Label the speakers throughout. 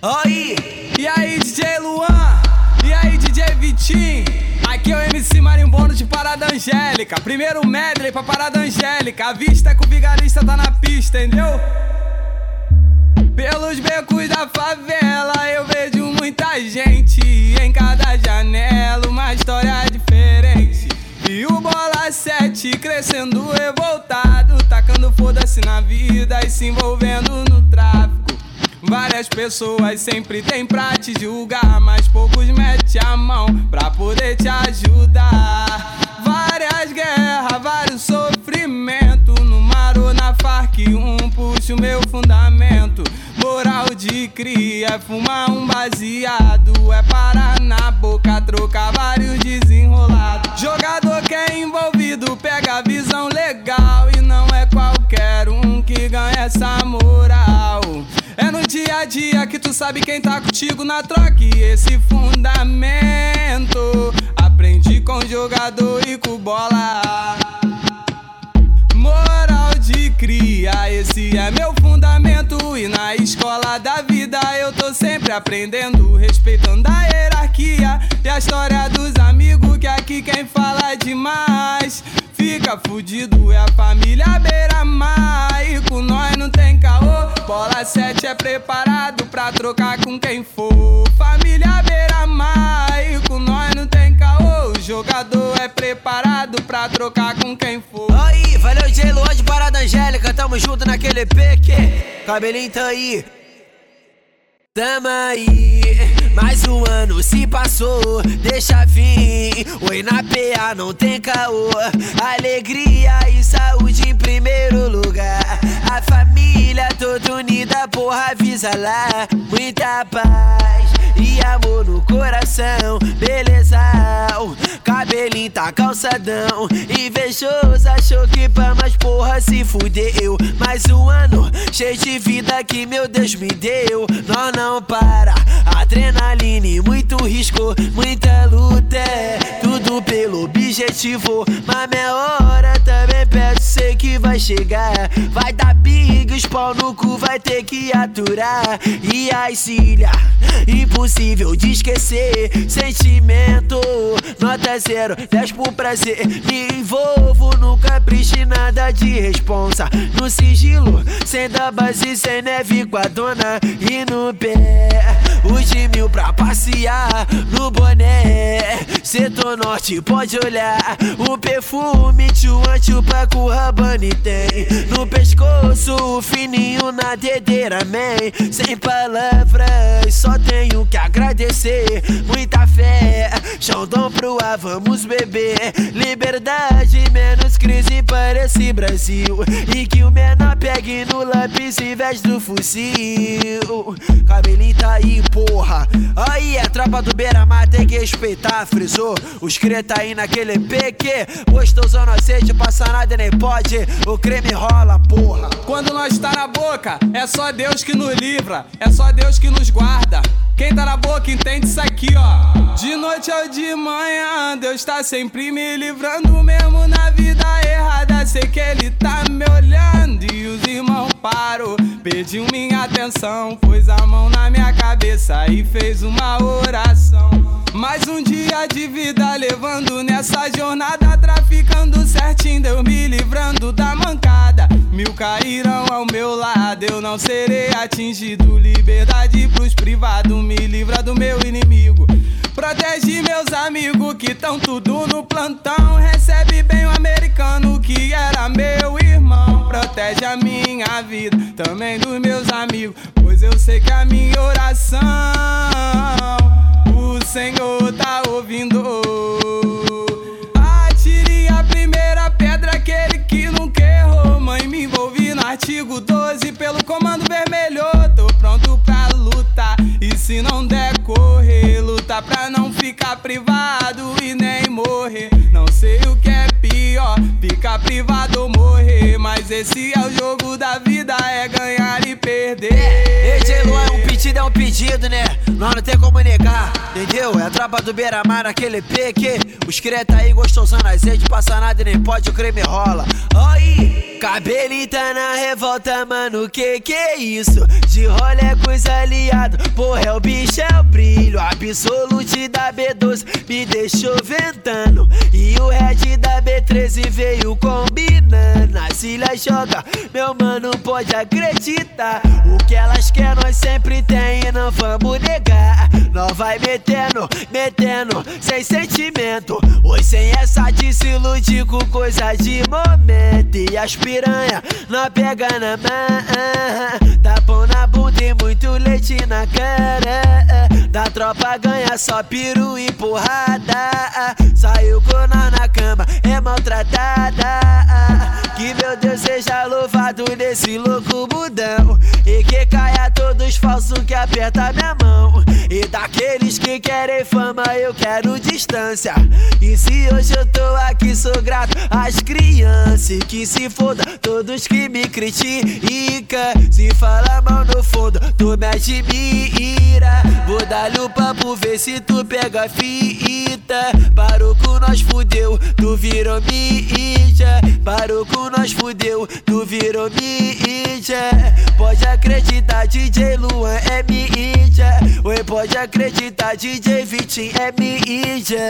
Speaker 1: Aí,
Speaker 2: E aí, DJ Luan? E aí, DJ Vitinho? Aqui é o MC Marimbondo de Parada Angélica. Primeiro medley pra Parada Angélica. A vista é que o vigarista tá na pista, entendeu? Pelos becos da favela eu vejo muita gente. Em cada janela uma história diferente. E o bola 7 crescendo revoltado, tacando foda-se na vida e se envolvendo no tráfico. Várias pessoas sempre tem pra te julgar, mas poucos mete a mão pra poder te ajudar. Várias guerras, vários sofrimentos, no mar ou na Farc, um puxa o meu fundamento. Moral de cria, é fumar um baseado, é parar na boca, trocar vários desenrolados. Jogador que é envolvido pega a visão legal e não é qualquer um que ganha essa moral. É no dia a dia que tu sabe quem tá contigo na troca e esse fundamento. Aprendi com jogador e com bola. Moral de cria, esse é meu fundamento. E na escola da vida eu tô sempre aprendendo, respeitando a hierarquia e a história dos amigos. Que aqui quem fala demais fica fudido. É a família beira-mar. E com nós não tem caô. Bola 7 é preparado pra trocar com quem for. Família beira-mar. E com nós não tem caô. O jogador é preparado pra trocar com quem for.
Speaker 1: aí, valeu J Luan de Parada Angélica, tamo junto naquele que cabelinho tá aí. Tamo aí, mais um ano se passou, deixa vir. Oi na PA não tem caô, alegria e saúde em primeiro lugar. A família toda unida, porra, avisa lá. Muita paz e amor no coração, beleza. Cabelinho tá calçadão, invejoso achou que pra mais porra se fudeu. Mais um ano cheio de vida que meu Deus me deu. Nós não para, adrenalina muito risco, muita luta. Tudo pelo objetivo, mas minha hora também perto, sei que vai chegar. Vai dar big, pau no cu vai ter que aturar. E a ilha, impossível de esquecer. Sentimento, nota zero, 10 por prazer. Me envolvo no capricho e nada de responsa. No sigilo, sem da base, sem neve com a dona e no pé. Os de mil pra passear no boné. Setor norte, pode olhar. O perfume, tchuan, chupa com Rabani tem. No pescoço, fininho na man. Sem palavras, só tenho que agradecer. Muita fé, Xandão pro ar, vamos beber. Liberdade, menos crise, parece Brasil. E que o menor pegue no lápis em vez do fuzil. Cabelinho tá aí, porra. Aí é tropa do Beira-Mar, tem que respeitar, frisou. Os cria tá aí naquele que gostosão no azeite, passa nada nem pode. O creme rola, porra.
Speaker 2: Quando nós tá na boca, é só Deus que nos livra, é só Deus que nos guarda. Quem tá na boca entende isso aqui, ó. De noite ou de manhã, Deus tá sempre me livrando, mesmo na vida errada. Sei que Ele tá me Pediu minha atenção, pôs a mão na minha cabeça e fez uma oração. Mais um dia de vida levando nessa jornada, traficando certinho, Deus me livrando da mancada. Mil cairão ao meu lado, eu não serei atingido. Liberdade pros privados, me livra do meu inimigo. Protege meus amigos que tão tudo no plantão. Recebe bem o americano que era meu irmão. Protege a minha vida, também dos meus amigos. Pois eu sei que a minha oração ficar privado e nem morrer. Não sei o que é pior, ficar privado ou morrer. Mas esse é o jogo da vida, é ganhar e perder.
Speaker 1: DJ Luan, um pedido é um pedido, né? Nós não tem como negar, entendeu? É a tropa do Beira-Mar naquele EP que os cria tá aí gostosão azeite, passa nada e nem pode, o creme rola. Aí! Cabelinho tá na revolta, mano, que que é isso? De rolê com os aliados, porra, é o bicho, é o brilho Absolute da B12 me deixou ventando. E o Red da B13 veio combinando. A Cília joga, meu mano, pode acreditar. O que elas querem, nós sempre tem e não vamos negar. Nós vai metendo, metendo, sem sentimento. Hoje sem essa de se iludir com coisa de momento. E as piranha não pega na mão. Bom na bunda e muito leite na cara. Da tropa ganha só piru e porrada. Saiu com nós na cama, é maltratada. Que meu Deus seja louvado nesse louco mudão E que caia todos falsos que aperta minha mão. E daqueles que querem fama eu quero distância. E se hoje eu tô aqui sou grato às crianças. Que se foda todos que me criticam. Se fala mal no fundo tu me admira Vou dar-lhe o papo ver se tu pega fita. Parou com nós fudeu, tu virou mídia. Parou com nós fudeu, tu virou mídia. Pode acreditar DJ Luan é mídia Oi, pode acreditar DJ Vitinho é mídia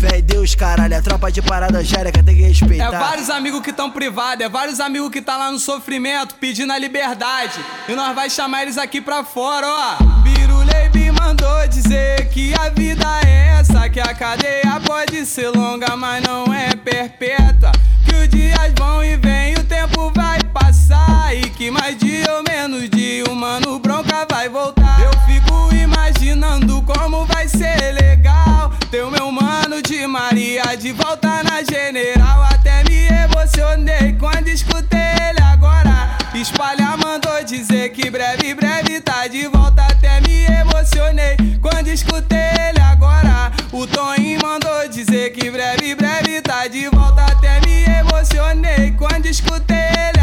Speaker 1: Véi Deus, caralho, é tropa de parada angélica, tem que respeitar.
Speaker 2: É vários amigos que tão privados, é vários amigos que tá lá no sofrimento, pedindo a liberdade. E nós vai chamar eles aqui pra fora, ó. Birulei me mandou dizer que a vida é essa, que a cadeia pode ser longa, mas não é perpétua. Que os dias vão e vêm, o tempo vai passar. Que mais dia ou menos o mano bronca vai voltar. Eu fico imaginando como vai ser legal. Ter o meu mano de Maria de volta na general. Até me emocionei quando escutei ele agora. Espalhar mandou dizer que breve, breve tá de volta. Até me emocionei quando escutei ele agora. O Toninho mandou dizer que breve, breve tá de volta. Até me emocionei quando escutei ele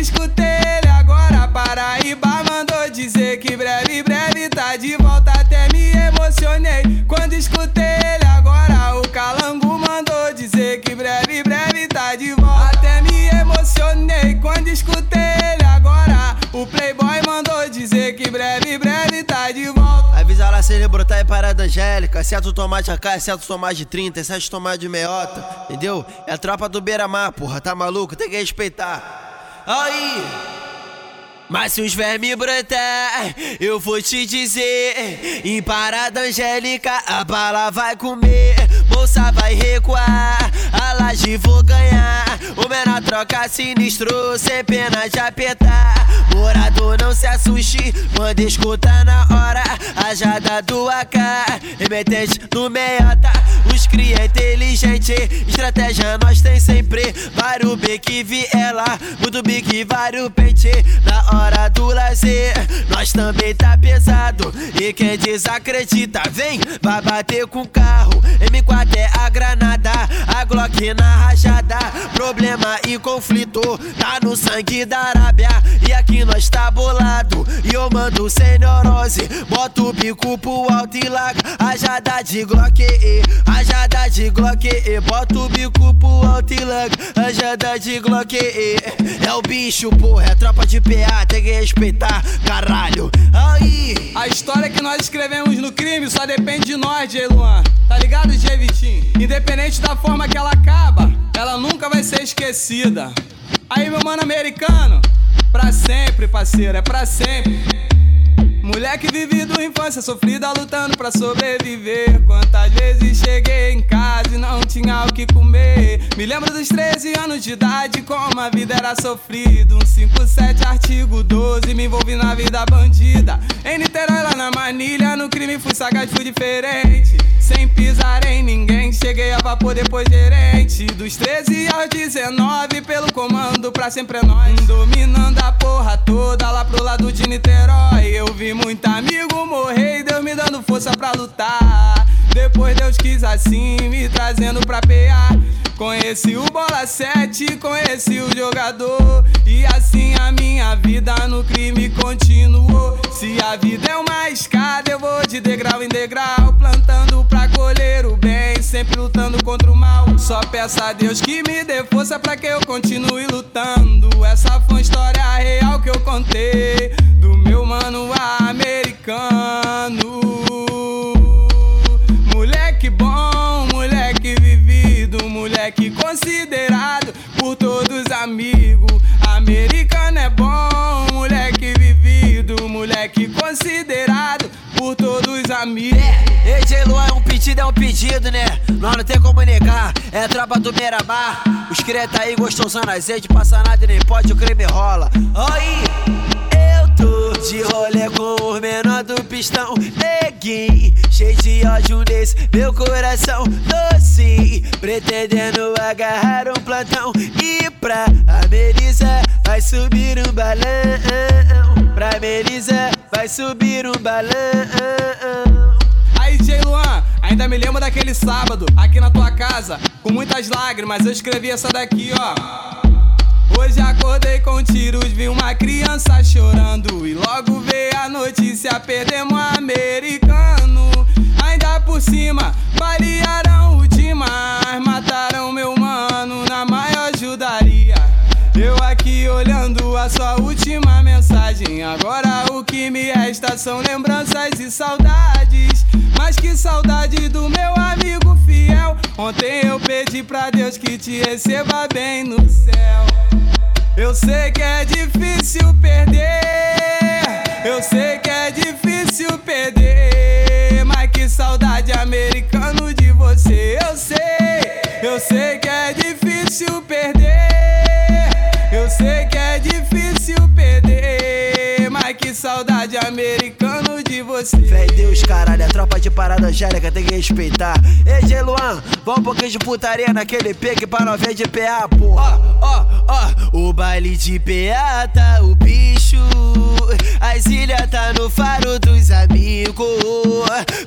Speaker 2: escutei ele agora. Paraíba mandou dizer que breve, breve tá de volta. Até me emocionei quando escutei ele agora. O calango mandou dizer que breve, breve tá de volta. Até me emocionei quando escutei ele agora. O playboy mandou dizer que breve, breve tá de volta.
Speaker 1: Avisa lá se ele brotar em parada angélica. Certo tomate AK, certo tomate 30, certo tomate de meiota. Entendeu? É a tropa do Beira-Mar, porra, tá maluco? Tem que respeitar. Aí! Mas se os vermes brotar, eu vou te dizer Em parada angélica, a bala vai comer Moça vai recuar, a laje vou ganhar troca sinistro, sem pena de apertar. Morador não se assuste, quando escuta na hora A jada do AK, remetente no meiota Os cria inteligente, estratégia nós tem sempre Vários beque viela, muito bique, vários pente. Na hora do lazer, nós também tá pesado. E quem desacredita, vem, vai bater com carro. M4 é a granada, a Glock na rajada. Problema e conflito, tá no sangue da Arábia E aqui nós tá bolado, e eu mando sem neurose Bota o bico pro alto e larga, rajada de Glock e Rajada de Glock e Bota o bico pro alto e larga, rajada de Glock e É o bicho, porra, é tropa de PA, tem que respeitar, caralho Aí,
Speaker 2: A história que nós escrevemos no crime só depende de nós, J. Luan. Tá ligado, J. Vitinho? Independente da forma que ela acaba, ela nunca vai ser esquecida. Aí, meu mano americano, pra sempre, parceiro, é pra sempre. Moleque vivido infância sofrida lutando pra sobreviver. Quantas vezes cheguei em casa e não tinha o que comer. Me lembro dos 13 anos de idade, como a vida era sofrida. Um 57 artigo 12, me envolvi na vida bandida. Em Niterói, lá na manilha, no crime fui sagaz, fui diferente. Sem pisar em ninguém, cheguei a vapor depois gerente. Dos 13 aos 19, pelo comando pra sempre é nós. Dominando a porra toda lá pro lado de Niterói. Eu vi muito amigo morrer e Deus me dando força pra lutar. Depois Deus quis assim, me trazendo pra PA. Conheci o bola 7, conheci o jogador. E assim a minha vida no crime continuou. Se a vida é uma escada, eu vou de degrau em degrau. Só peço a Deus que me dê força pra que eu continue lutando. Essa foi uma história real que eu contei. Do meu mano americano. Moleque bom, moleque vivido, moleque considerado por todos amigos. Americano é bom, moleque vivido, moleque considerado por todos amigos.
Speaker 1: É, AJ Luan é um pedido, é um pedido, né? Nós não tem como negar, é tropa do Miramar. Os creta aí gostosando azeite, passa nada e nem pode, o crime rola. Aí, eu tô de rolê com os menor do pistão, neguinho. Cheio de ódio nesse meu coração doce. Pretendendo agarrar um plantão e pra amenizar, vai subir um balão. Pra amenizar, vai subir um balão.
Speaker 2: Aí, J. Luan, ainda me lembro daquele sábado, aqui na tua casa, com muitas lágrimas, eu escrevi essa daqui, ó. Hoje acordei com tiros, vi uma criança chorando. E logo veio a notícia: perdemos um americano. Ainda por cima, balearam o demais. Mataram meu mano na maior ajudaria. Eu aqui olhando a sua última mensagem. Agora o que me resta são lembranças saudade do meu amigo fiel. Ontem eu pedi pra Deus que te receba bem no céu. Eu sei que é difícil perder. Eu sei que é difícil perder. Mas que saudade americano você.
Speaker 1: Fé em Deus, caralho, a tropa de parada angélica tem que respeitar. Ei, G. Luan, um pouquinho de putaria naquele pique pra não ver de PA, porra. Ó, ó, ó, o baile de PA tá o bicho. As ilhas tá no faro dos amigos.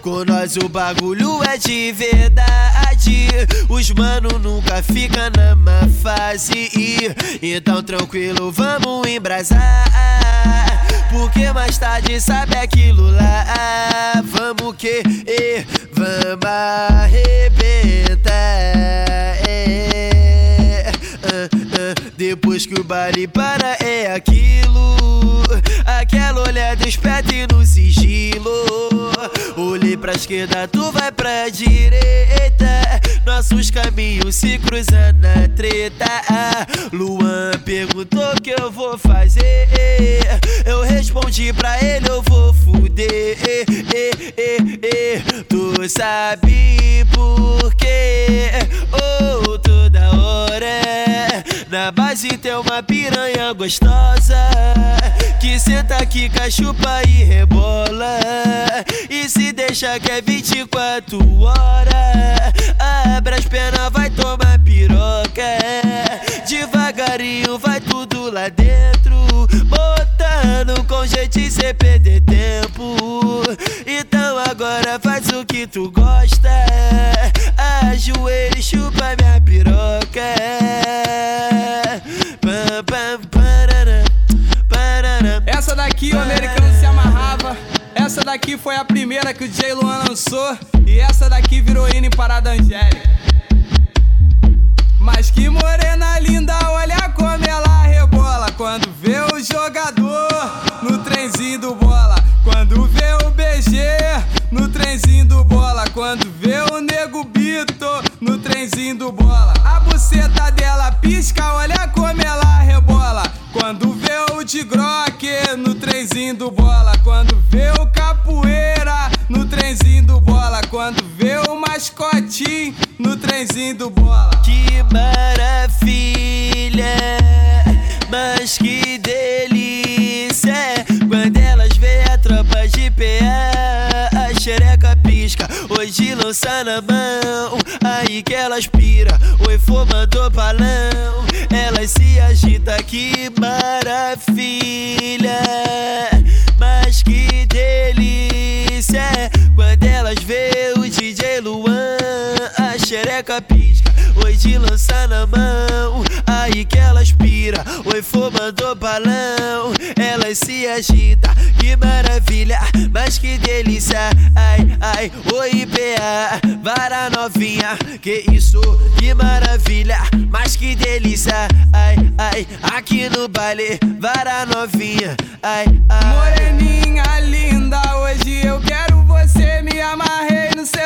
Speaker 1: Com nós o bagulho é de verdade. Os mano nunca fica na má fase. Então tranquilo, vamos embrasar. Porque mais tarde sabe aquilo lá. Vamos que, eh, vamos arrebentar. É, ah, ah, depois que o baile para é aquilo. Aquela olhada esperta e no sigilo. Olhei pra esquerda, tu vai pra direita. Nossos caminhos se cruzam na treta. Luan perguntou o que eu vou fazer. Eu respondi pra ele, eu vou fuder. Tu sabe por quê? Oh, toda hora. Na base tem uma piranha gostosa Que senta aqui, cachupa e rebola E se deixa que é 24 horas Abre as pernas, vai tomar piroca Devagarinho vai tudo lá dentro Botando com jeito e sem perder tempo. Então agora faz o que tu gosta Ajoelha
Speaker 2: Daqui foi a primeira que o J. Luan lançou. E essa daqui virou hino em Parada Angélica. Mas que morena linda, olha como ela rebola. Quando vê o jogador no trenzinho do bola. Quando vê o BG no trenzinho do bola. Quando vê o nego Bito no trenzinho do bola. A buceta dela pisca, olha como ela rebola. Quando vê o Grock no trenzinho do bola. Quando vê o no trenzinho do bola.
Speaker 1: Que maravilha, mas que delícia. Quando elas veem a tropa de PA A xereca pisca, hoje lança na mão Aí que elas pira, oi fumando balão Elas se agita, que maravilha Mas que delícia xereca pisca, hoje lança tá na mão, aí que elas pira. Oi, fumando balão, elas se agita. Que maravilha, mas que delícia. Ai, ai, oi, PA, vara novinha. Que isso, que maravilha, mas que delícia. Ai, ai, aqui no baile, vara novinha. Ai, ai.
Speaker 2: Moreninha linda,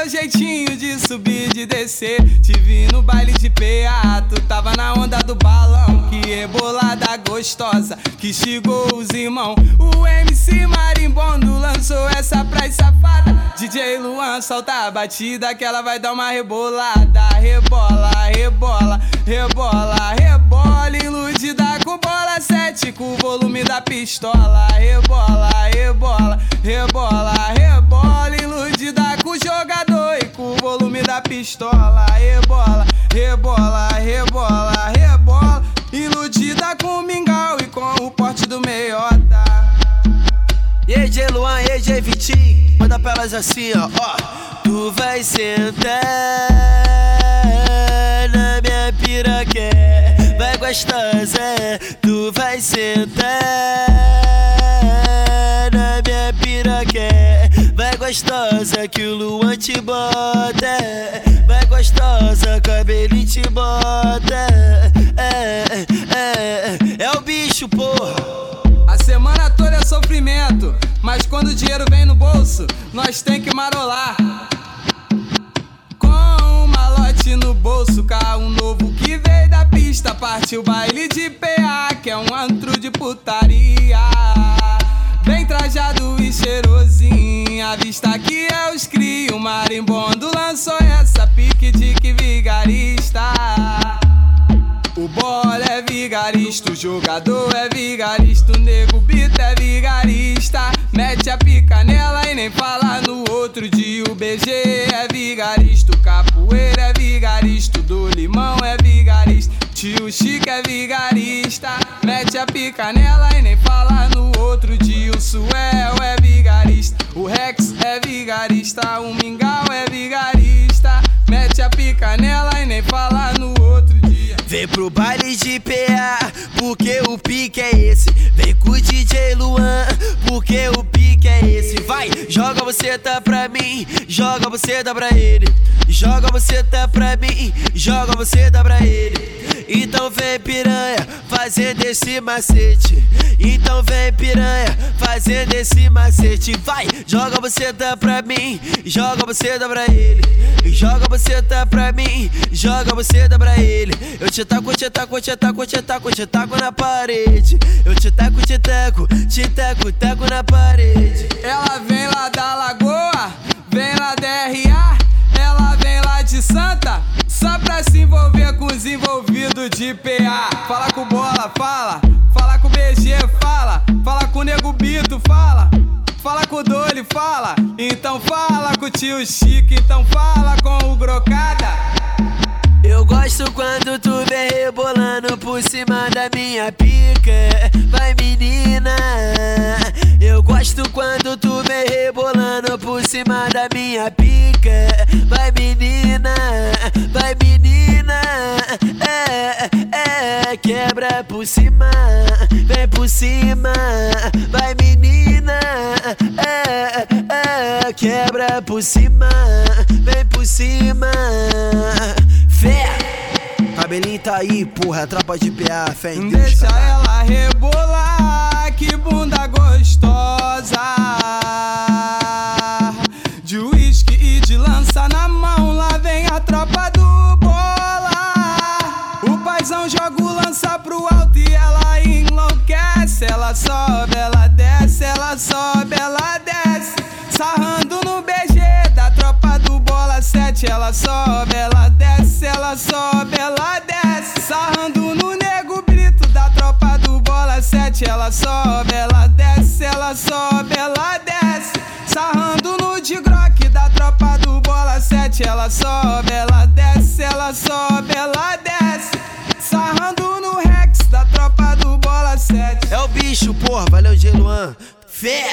Speaker 2: jeitinho de subir, de descer. Te vi no baile de PA, tu tava na onda do balão. Que rebolada gostosa, que chegou os irmãos. O MC Marimbondo lançou essa praia safada. DJ Luan solta a batida que ela vai dar uma rebolada. Rebola, rebola, rebola, rebola. Iludida com bola 7, com o volume da pistola. Rebola, rebola, rebola, rebola. Iludida com e com o volume da pistola. Rebola, rebola, rebola, rebola. Iludida com o mingau e com o porte do meiota.
Speaker 1: EJ Luan, EJ Vitinho, manda pra elas assim, ó, ó. Tu vai sentar na minha piroca, vai gostosa. Tu vai sentar gostosa que o Luan te bota. Vai gostosa, cabelinho te bota. É, é, é o bicho, porra.
Speaker 2: A semana toda é sofrimento, mas quando o dinheiro vem no bolso, nós tem que marolar. Com um malote no bolso, carro novo que veio da pista, partiu baile de PA, que é um antro de putaria. Bem trajado e cheirosinho, a vista que vigarista, o jogador é vigarista, o nego bita é vigarista. Mete a pica nela e nem fala no outro dia. O BG é vigarista, o capoeira é vigarista, o do limão é vigarista. Tio Chico é vigarista, mete a pica nela e nem fala no outro dia. O Suel é vigarista, o Rex é vigarista, o Mingau é vigarista. Mete a pica nela e nem fala no outro dia.
Speaker 1: Vem pro baile de PA, porque o pique é esse. Vem com o DJ Luan, Vai, joga você tá pra mim, joga você dá pra ele. Joga você tá pra mim, joga você dá pra ele. Então vem piranha, fazendo esse macete. Então vem piranha, fazendo esse macete. Vai, joga você tá pra mim, joga você dá pra ele. Joga você tá pra mim, joga você dá pra ele. Eu te taco, te taco, te taco, te taco, te taco na parede. Eu te taco, te taco, te taco, taco na parede.
Speaker 2: De PA. Fala com bola, fala, fala com BG, fala, fala com Nego Bito, fala. Fala com o Dolly, fala. Então fala com o tio Chico, então fala com o Grocada.
Speaker 1: Eu gosto quando tu vem rebolando por cima da minha pica. Vai menina. Eu gosto quando tu vem rebolando por cima da minha pica. Vai menina, por cima, vem por cima. Vai menina, é, é, quebra por cima, vem por cima. Fé! Cabelinho tá aí, porra, tropa de PA, fé em Deus,
Speaker 2: Deixa
Speaker 1: caralho.
Speaker 2: ela rebolar, que bunda gostosa. De uísque e de lança na mão, lá vem a tropa do bola. O paizão joga o lança pro alto sobe, ela desce, ela sobe, ela desce. Sarrando no BG da tropa do bola 7. Ela sobe, ela desce, ela sobe, ela desce. Sarrando no nego brito da tropa do bola 7. Ela sobe, ela desce, ela sobe, ela desce. Sarrando no de grock da tropa do bola 7. Ela sobe, ela desce, ela sobe,
Speaker 1: bicho, porra, valeu, G. Fé!